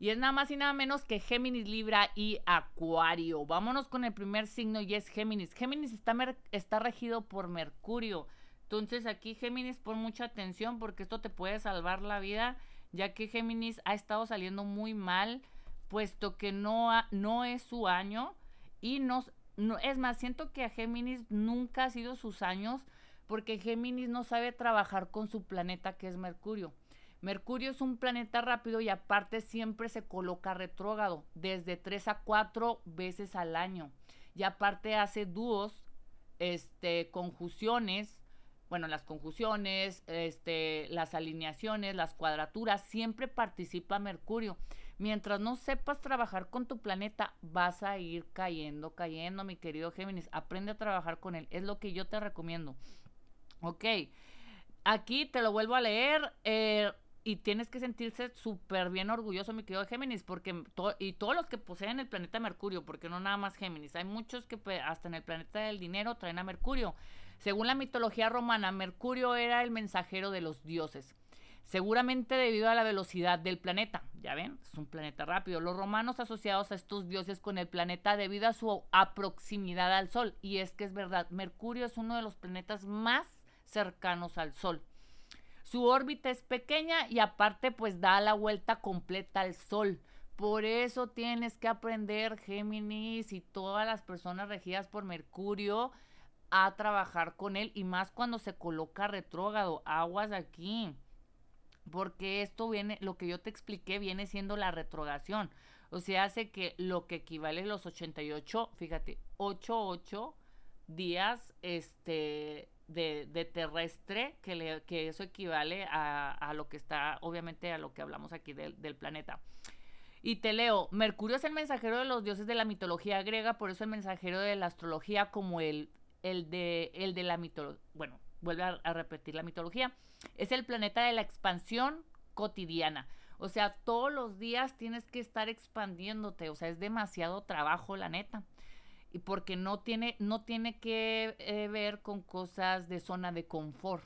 Y es nada más y nada menos que Géminis, Libra y Acuario. Vámonos con el primer signo y es Géminis. Géminis está, está regido por Mercurio. Entonces aquí Géminis pon mucha atención porque esto te puede salvar la vida, ya que Géminis ha estado saliendo muy mal, puesto que no, no es su año y no, es más, siento que a Géminis nunca ha sido sus años porque Géminis no sabe trabajar con su planeta que es Mercurio. Mercurio es un planeta rápido y aparte siempre se coloca retrógrado, desde 3 a 4 veces al año. Y aparte hace dúos, este, conjunciones, bueno, las conjunciones, este, las alineaciones, las cuadraturas, siempre participa Mercurio. Mientras no sepas trabajar con tu planeta, vas a ir cayendo, cayendo, mi querido Géminis. Aprende a trabajar con él. Es lo que yo te recomiendo. Ok. Aquí te lo vuelvo a leer. Eh, y tienes que sentirse súper bien orgulloso, mi querido Géminis, porque y todos los que poseen el planeta Mercurio, porque no nada más Géminis, hay muchos que hasta en el planeta del dinero traen a Mercurio. Según la mitología romana, Mercurio era el mensajero de los dioses. Seguramente debido a la velocidad del planeta, ya ven, es un planeta rápido. Los romanos asociados a estos dioses con el planeta debido a su proximidad al Sol. Y es que es verdad, Mercurio es uno de los planetas más cercanos al Sol. Su órbita es pequeña y aparte pues da la vuelta completa al Sol. Por eso tienes que aprender, Géminis y todas las personas regidas por Mercurio, a trabajar con él y más cuando se coloca retrógrado. Aguas aquí. Porque esto viene, lo que yo te expliqué viene siendo la retrogación. O sea, hace que lo que equivale a los 88, fíjate, 88 días, este, de, terrestre, que, le, que, eso equivale a, lo que está, obviamente, a lo que hablamos aquí del, planeta. Y te leo, Mercurio es el mensajero de los dioses de la mitología griega, por eso el mensajero de la astrología como el, el, de, el de la mitología, bueno, vuelve a, a repetir la mitología, es el planeta de la expansión cotidiana. O sea, todos los días tienes que estar expandiéndote, o sea, es demasiado trabajo, la neta y porque no tiene, no tiene que eh, ver con cosas de zona de confort.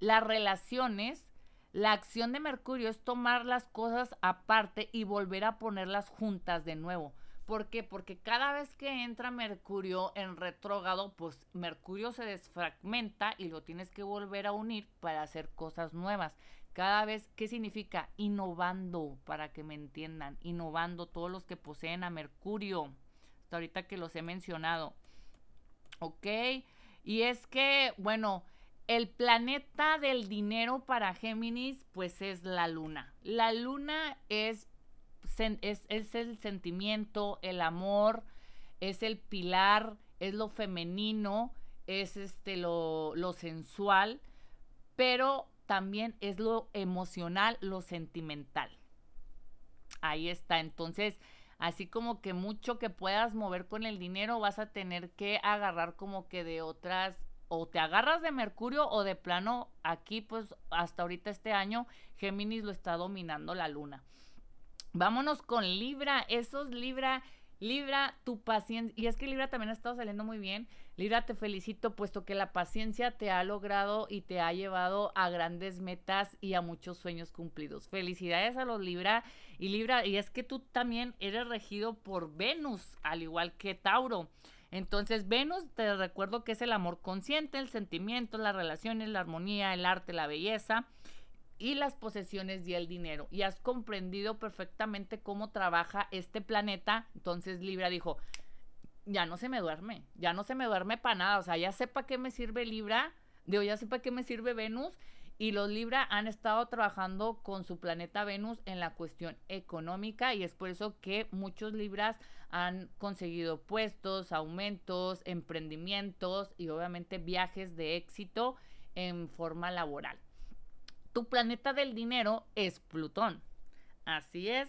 Las relaciones, la acción de Mercurio es tomar las cosas aparte y volver a ponerlas juntas de nuevo. ¿Por qué? Porque cada vez que entra Mercurio en retrógrado, pues Mercurio se desfragmenta y lo tienes que volver a unir para hacer cosas nuevas. Cada vez, ¿qué significa? Innovando, para que me entiendan, innovando todos los que poseen a Mercurio ahorita que los he mencionado. ¿Ok? Y es que, bueno, el planeta del dinero para Géminis, pues es la luna. La luna es, es, es el sentimiento, el amor, es el pilar, es lo femenino, es este lo, lo sensual, pero también es lo emocional, lo sentimental. Ahí está. Entonces, así como que mucho que puedas mover con el dinero vas a tener que agarrar como que de otras o te agarras de Mercurio o de plano aquí pues hasta ahorita este año Géminis lo está dominando la luna. Vámonos con Libra, esos Libra Libra, tu paciencia, y es que Libra también ha estado saliendo muy bien. Libra, te felicito, puesto que la paciencia te ha logrado y te ha llevado a grandes metas y a muchos sueños cumplidos. Felicidades a los Libra y Libra, y es que tú también eres regido por Venus, al igual que Tauro. Entonces, Venus, te recuerdo que es el amor consciente, el sentimiento, las relaciones, la armonía, el arte, la belleza y las posesiones y el dinero. Y has comprendido perfectamente cómo trabaja este planeta. Entonces Libra dijo, ya no se me duerme, ya no se me duerme para nada. O sea, ya sepa qué me sirve Libra, digo, ya sepa qué me sirve Venus. Y los Libra han estado trabajando con su planeta Venus en la cuestión económica y es por eso que muchos Libras han conseguido puestos, aumentos, emprendimientos y obviamente viajes de éxito en forma laboral tu planeta del dinero es Plutón. Así es.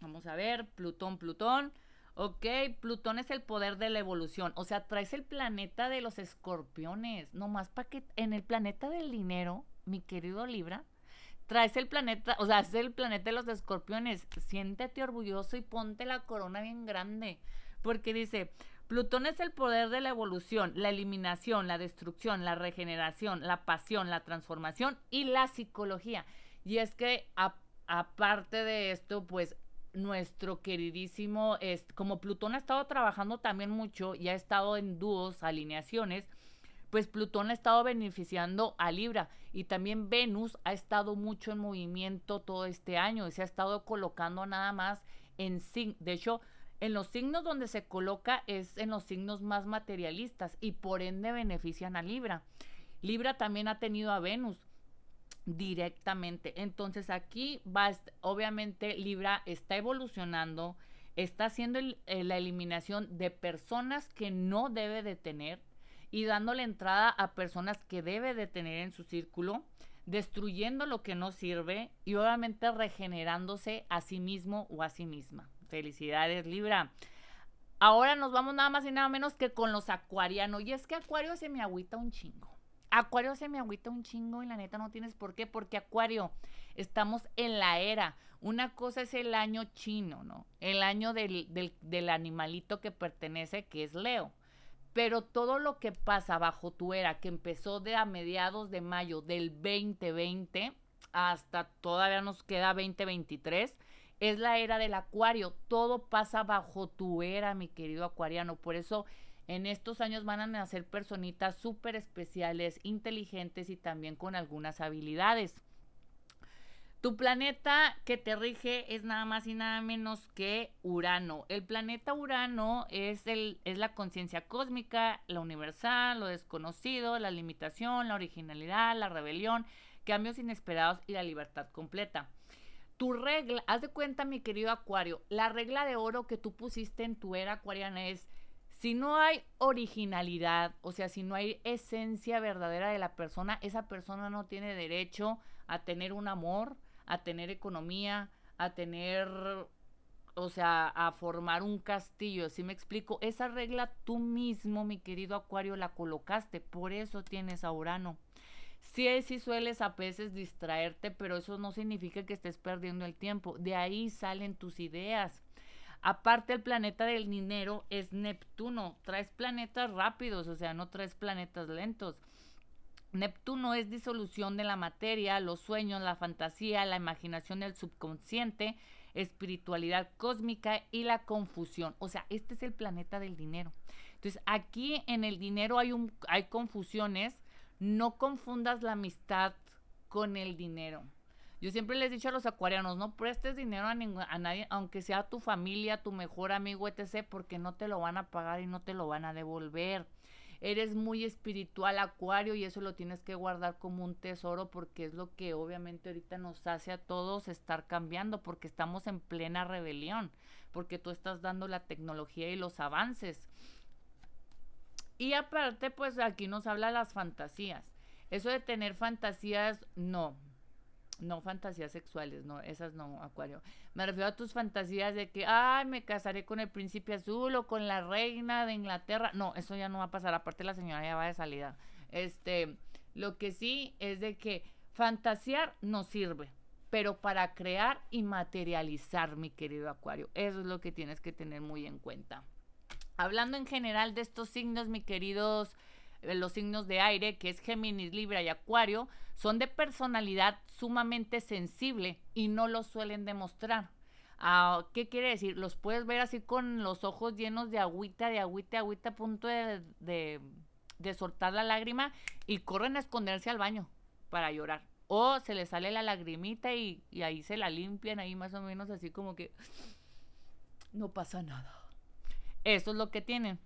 Vamos a ver, Plutón, Plutón. Ok, Plutón es el poder de la evolución. O sea, traes el planeta de los escorpiones. Nomás para que en el planeta del dinero, mi querido Libra, traes el planeta, o sea, es el planeta de los escorpiones. Siéntete orgulloso y ponte la corona bien grande. Porque dice, Plutón es el poder de la evolución, la eliminación, la destrucción, la regeneración, la pasión, la transformación y la psicología. Y es que aparte de esto, pues nuestro queridísimo, es, como Plutón ha estado trabajando también mucho y ha estado en dúos, alineaciones, pues Plutón ha estado beneficiando a Libra y también Venus ha estado mucho en movimiento todo este año y se ha estado colocando nada más en sí. De hecho, en los signos donde se coloca es en los signos más materialistas y por ende benefician a Libra. Libra también ha tenido a Venus directamente. Entonces aquí va, obviamente Libra está evolucionando, está haciendo eh, la eliminación de personas que no debe de tener y dándole entrada a personas que debe de tener en su círculo, destruyendo lo que no sirve y obviamente regenerándose a sí mismo o a sí misma. Felicidades, Libra. Ahora nos vamos nada más y nada menos que con los acuarianos. Y es que Acuario se me agüita un chingo. Acuario se me agüita un chingo y la neta no tienes por qué, porque Acuario, estamos en la era. Una cosa es el año chino, ¿no? El año del, del, del animalito que pertenece, que es Leo. Pero todo lo que pasa bajo tu era, que empezó de a mediados de mayo del 2020 hasta todavía nos queda 2023, es la era del acuario. Todo pasa bajo tu era, mi querido acuariano. Por eso en estos años van a nacer personitas súper especiales, inteligentes y también con algunas habilidades. Tu planeta que te rige es nada más y nada menos que Urano. El planeta Urano es, el, es la conciencia cósmica, la universal, lo desconocido, la limitación, la originalidad, la rebelión, cambios inesperados y la libertad completa. Tu regla, haz de cuenta mi querido Acuario, la regla de oro que tú pusiste en tu era acuariana es, si no hay originalidad, o sea, si no hay esencia verdadera de la persona, esa persona no tiene derecho a tener un amor, a tener economía, a tener, o sea, a formar un castillo. Si me explico, esa regla tú mismo, mi querido Acuario, la colocaste, por eso tienes a Urano. Sí, sí sueles a veces distraerte, pero eso no significa que estés perdiendo el tiempo. De ahí salen tus ideas. Aparte, el planeta del dinero es Neptuno. Traes planetas rápidos, o sea, no traes planetas lentos. Neptuno es disolución de la materia, los sueños, la fantasía, la imaginación del subconsciente, espiritualidad cósmica y la confusión. O sea, este es el planeta del dinero. Entonces, aquí en el dinero hay, un, hay confusiones. No confundas la amistad con el dinero. Yo siempre les he dicho a los acuarianos, no prestes dinero a, a nadie, aunque sea tu familia, tu mejor amigo, etc., porque no te lo van a pagar y no te lo van a devolver eres muy espiritual acuario y eso lo tienes que guardar como un tesoro porque es lo que obviamente ahorita nos hace a todos estar cambiando porque estamos en plena rebelión, porque tú estás dando la tecnología y los avances. Y aparte, pues aquí nos habla las fantasías. Eso de tener fantasías, no, no fantasías sexuales, no, esas no, Acuario. Me refiero a tus fantasías de que, ay, me casaré con el príncipe azul o con la reina de Inglaterra. No, eso ya no va a pasar. Aparte, la señora ya va de salida. Este, lo que sí es de que fantasear no sirve, pero para crear y materializar, mi querido Acuario. Eso es lo que tienes que tener muy en cuenta. Hablando en general de estos signos, mi queridos eh, los signos de aire, que es Géminis, Libra y Acuario, son de personalidad sumamente sensible y no lo suelen demostrar. Ah, ¿Qué quiere decir? Los puedes ver así con los ojos llenos de agüita, de agüita, de agüita, a punto de, de, soltar la lágrima y corren a esconderse al baño para llorar. O se les sale la lagrimita y ahí se la limpian, ahí más o menos así como que no pasa nada. Eso es lo que tienen.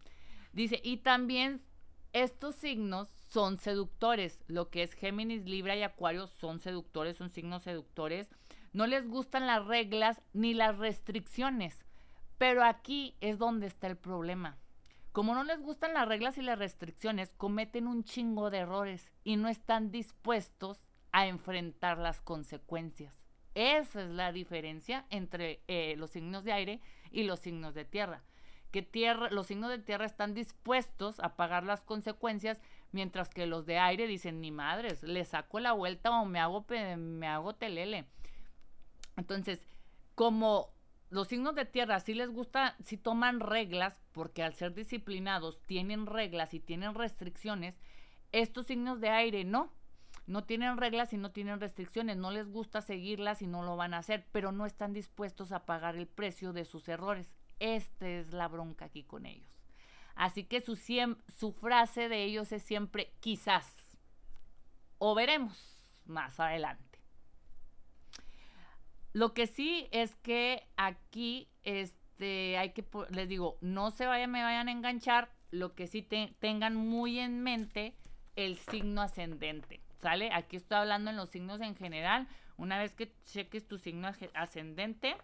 Dice, y también estos signos son seductores. Lo que es Géminis, Libra y Acuario son seductores, son signos seductores. No les gustan las reglas ni las restricciones. Pero aquí es donde está el problema. Como no les gustan las reglas y las restricciones, cometen un chingo de errores y no están dispuestos a enfrentar las consecuencias. Esa es la diferencia entre eh, los signos de aire y los signos de tierra que tierra, los signos de tierra están dispuestos a pagar las consecuencias, Mientras que los de aire dicen, ni madres, le saco la vuelta o me hago, me hago telele. Entonces, como los signos de tierra sí les gusta, si toman reglas, porque al ser disciplinados tienen reglas y tienen restricciones, estos signos de aire no. No tienen reglas y no tienen restricciones, no les gusta seguirlas y no lo van a hacer, pero no están dispuestos a pagar el precio de sus errores. Esta es la bronca aquí con ellos. Así que su, su frase de ellos es siempre quizás o veremos más adelante. Lo que sí es que aquí, este, hay que, les digo, no se vayan, me vayan a enganchar, lo que sí tengan muy en mente el signo ascendente, ¿sale? Aquí estoy hablando en los signos en general. Una vez que cheques tu signo ascendente,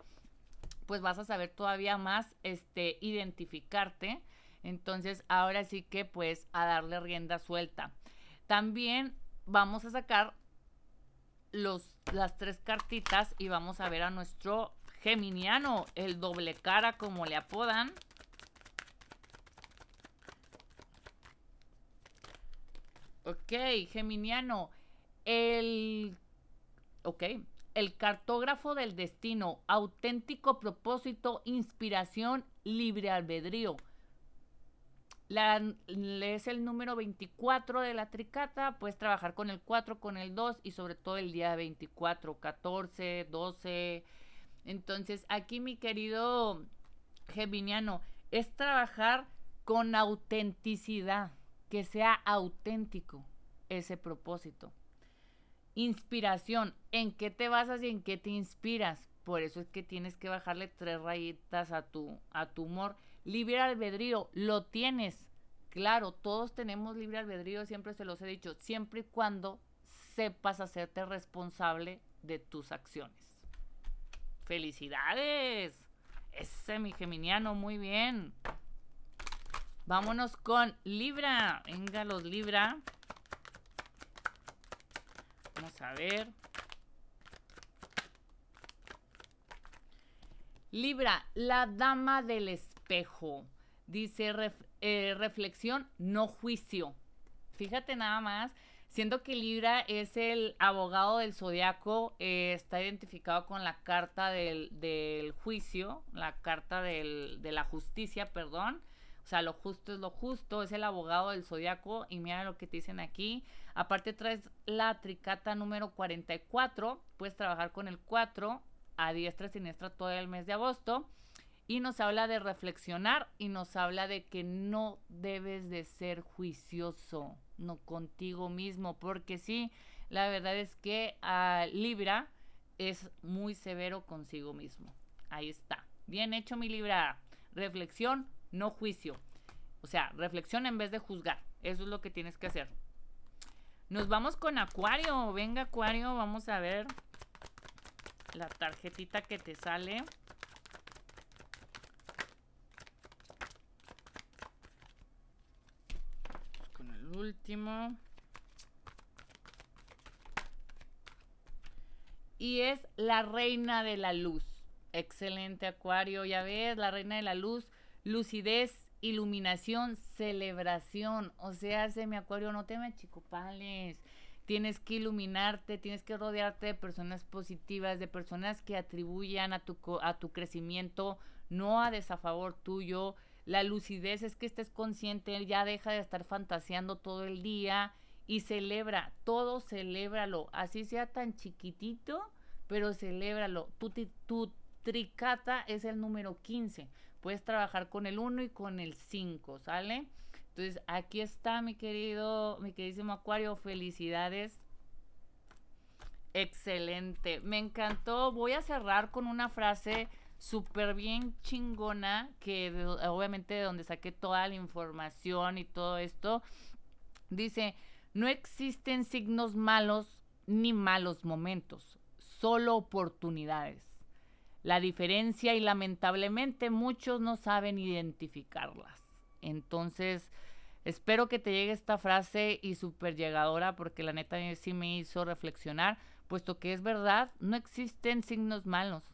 pues vas a saber todavía más, este, identificarte. Entonces, ahora sí que, pues, a darle rienda suelta. También vamos a sacar los, las tres cartitas y vamos a ver a nuestro geminiano, el doble cara como le apodan. Ok, geminiano, el... Ok, el cartógrafo del destino, auténtico propósito, inspiración, libre albedrío. Es el número 24 de la tricata, puedes trabajar con el 4, con el 2 y sobre todo el día 24, 14, 12. Entonces, aquí mi querido Geminiano, es trabajar con autenticidad, que sea auténtico ese propósito. Inspiración, ¿en qué te basas y en qué te inspiras? Por eso es que tienes que bajarle tres rayitas a tu, a tu humor Libre albedrío, lo tienes. Claro, todos tenemos libre albedrío, siempre se los he dicho, siempre y cuando sepas hacerte responsable de tus acciones. ¡Felicidades! Ese mi geminiano, muy bien. Vámonos con Libra. Venga, los Libra. Vamos a ver. Libra, la dama del espejo. Dice eh, reflexión, no juicio. Fíjate nada más, siendo que Libra es el abogado del zodiaco, eh, está identificado con la carta del, juicio, la carta de la justicia, perdón. O sea, lo justo es lo justo, es el abogado del zodiaco. Y mira lo que te dicen aquí. Aparte, traes la tricata número 44. Puedes trabajar con el 4 a diestra y siniestra todo el mes de agosto. Y nos habla de reflexionar y nos habla de que no debes de ser juicioso, no contigo mismo, porque sí, la verdad es que a Libra es muy severo consigo mismo. Ahí está. Bien hecho mi Libra. Reflexión, no juicio. O sea, reflexión en vez de juzgar. Eso es lo que tienes que hacer. Nos vamos con Acuario. Venga, Acuario, vamos a ver la tarjetita que te sale. Con el último. Y es la reina de la luz. Excelente acuario, ya ves, la reina de la luz, lucidez, iluminación, celebración. O sea, se mi acuario, no te me achicopales tienes que iluminarte, tienes que rodearte de personas positivas, de personas que atribuyan a tu, a tu crecimiento, no a desafavor tuyo. La lucidez es que estés consciente, ya deja de estar fantaseando todo el día y celebra, todo celébralo, así sea tan chiquitito, pero celébralo. Tu, tu tricata es el número 15, puedes trabajar con el 1 y con el 5, ¿sale? Entonces, aquí está mi querido, mi queridísimo Acuario, felicidades. Excelente, me encantó. Voy a cerrar con una frase súper bien chingona, que obviamente de donde saqué toda la información y todo esto. Dice, no existen signos malos ni malos momentos, solo oportunidades. La diferencia y lamentablemente muchos no saben identificarlas. Entonces, Espero que te llegue esta frase y súper llegadora porque la neta sí me hizo reflexionar, puesto que es verdad, no existen signos malos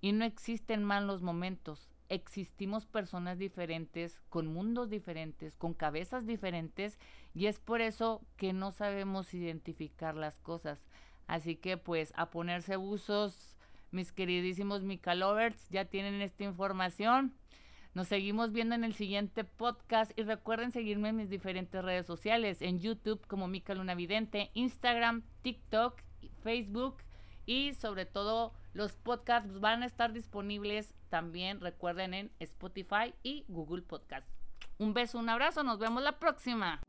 y no existen malos momentos, existimos personas diferentes, con mundos diferentes, con cabezas diferentes, y es por eso que no sabemos identificar las cosas. Así que pues a ponerse buzos, mis queridísimos Mica Lovers, ya tienen esta información. Nos seguimos viendo en el siguiente podcast y recuerden seguirme en mis diferentes redes sociales, en YouTube como Mica Luna Vidente, Instagram, TikTok, Facebook y sobre todo los podcasts van a estar disponibles también, recuerden, en Spotify y Google Podcast. Un beso, un abrazo, nos vemos la próxima.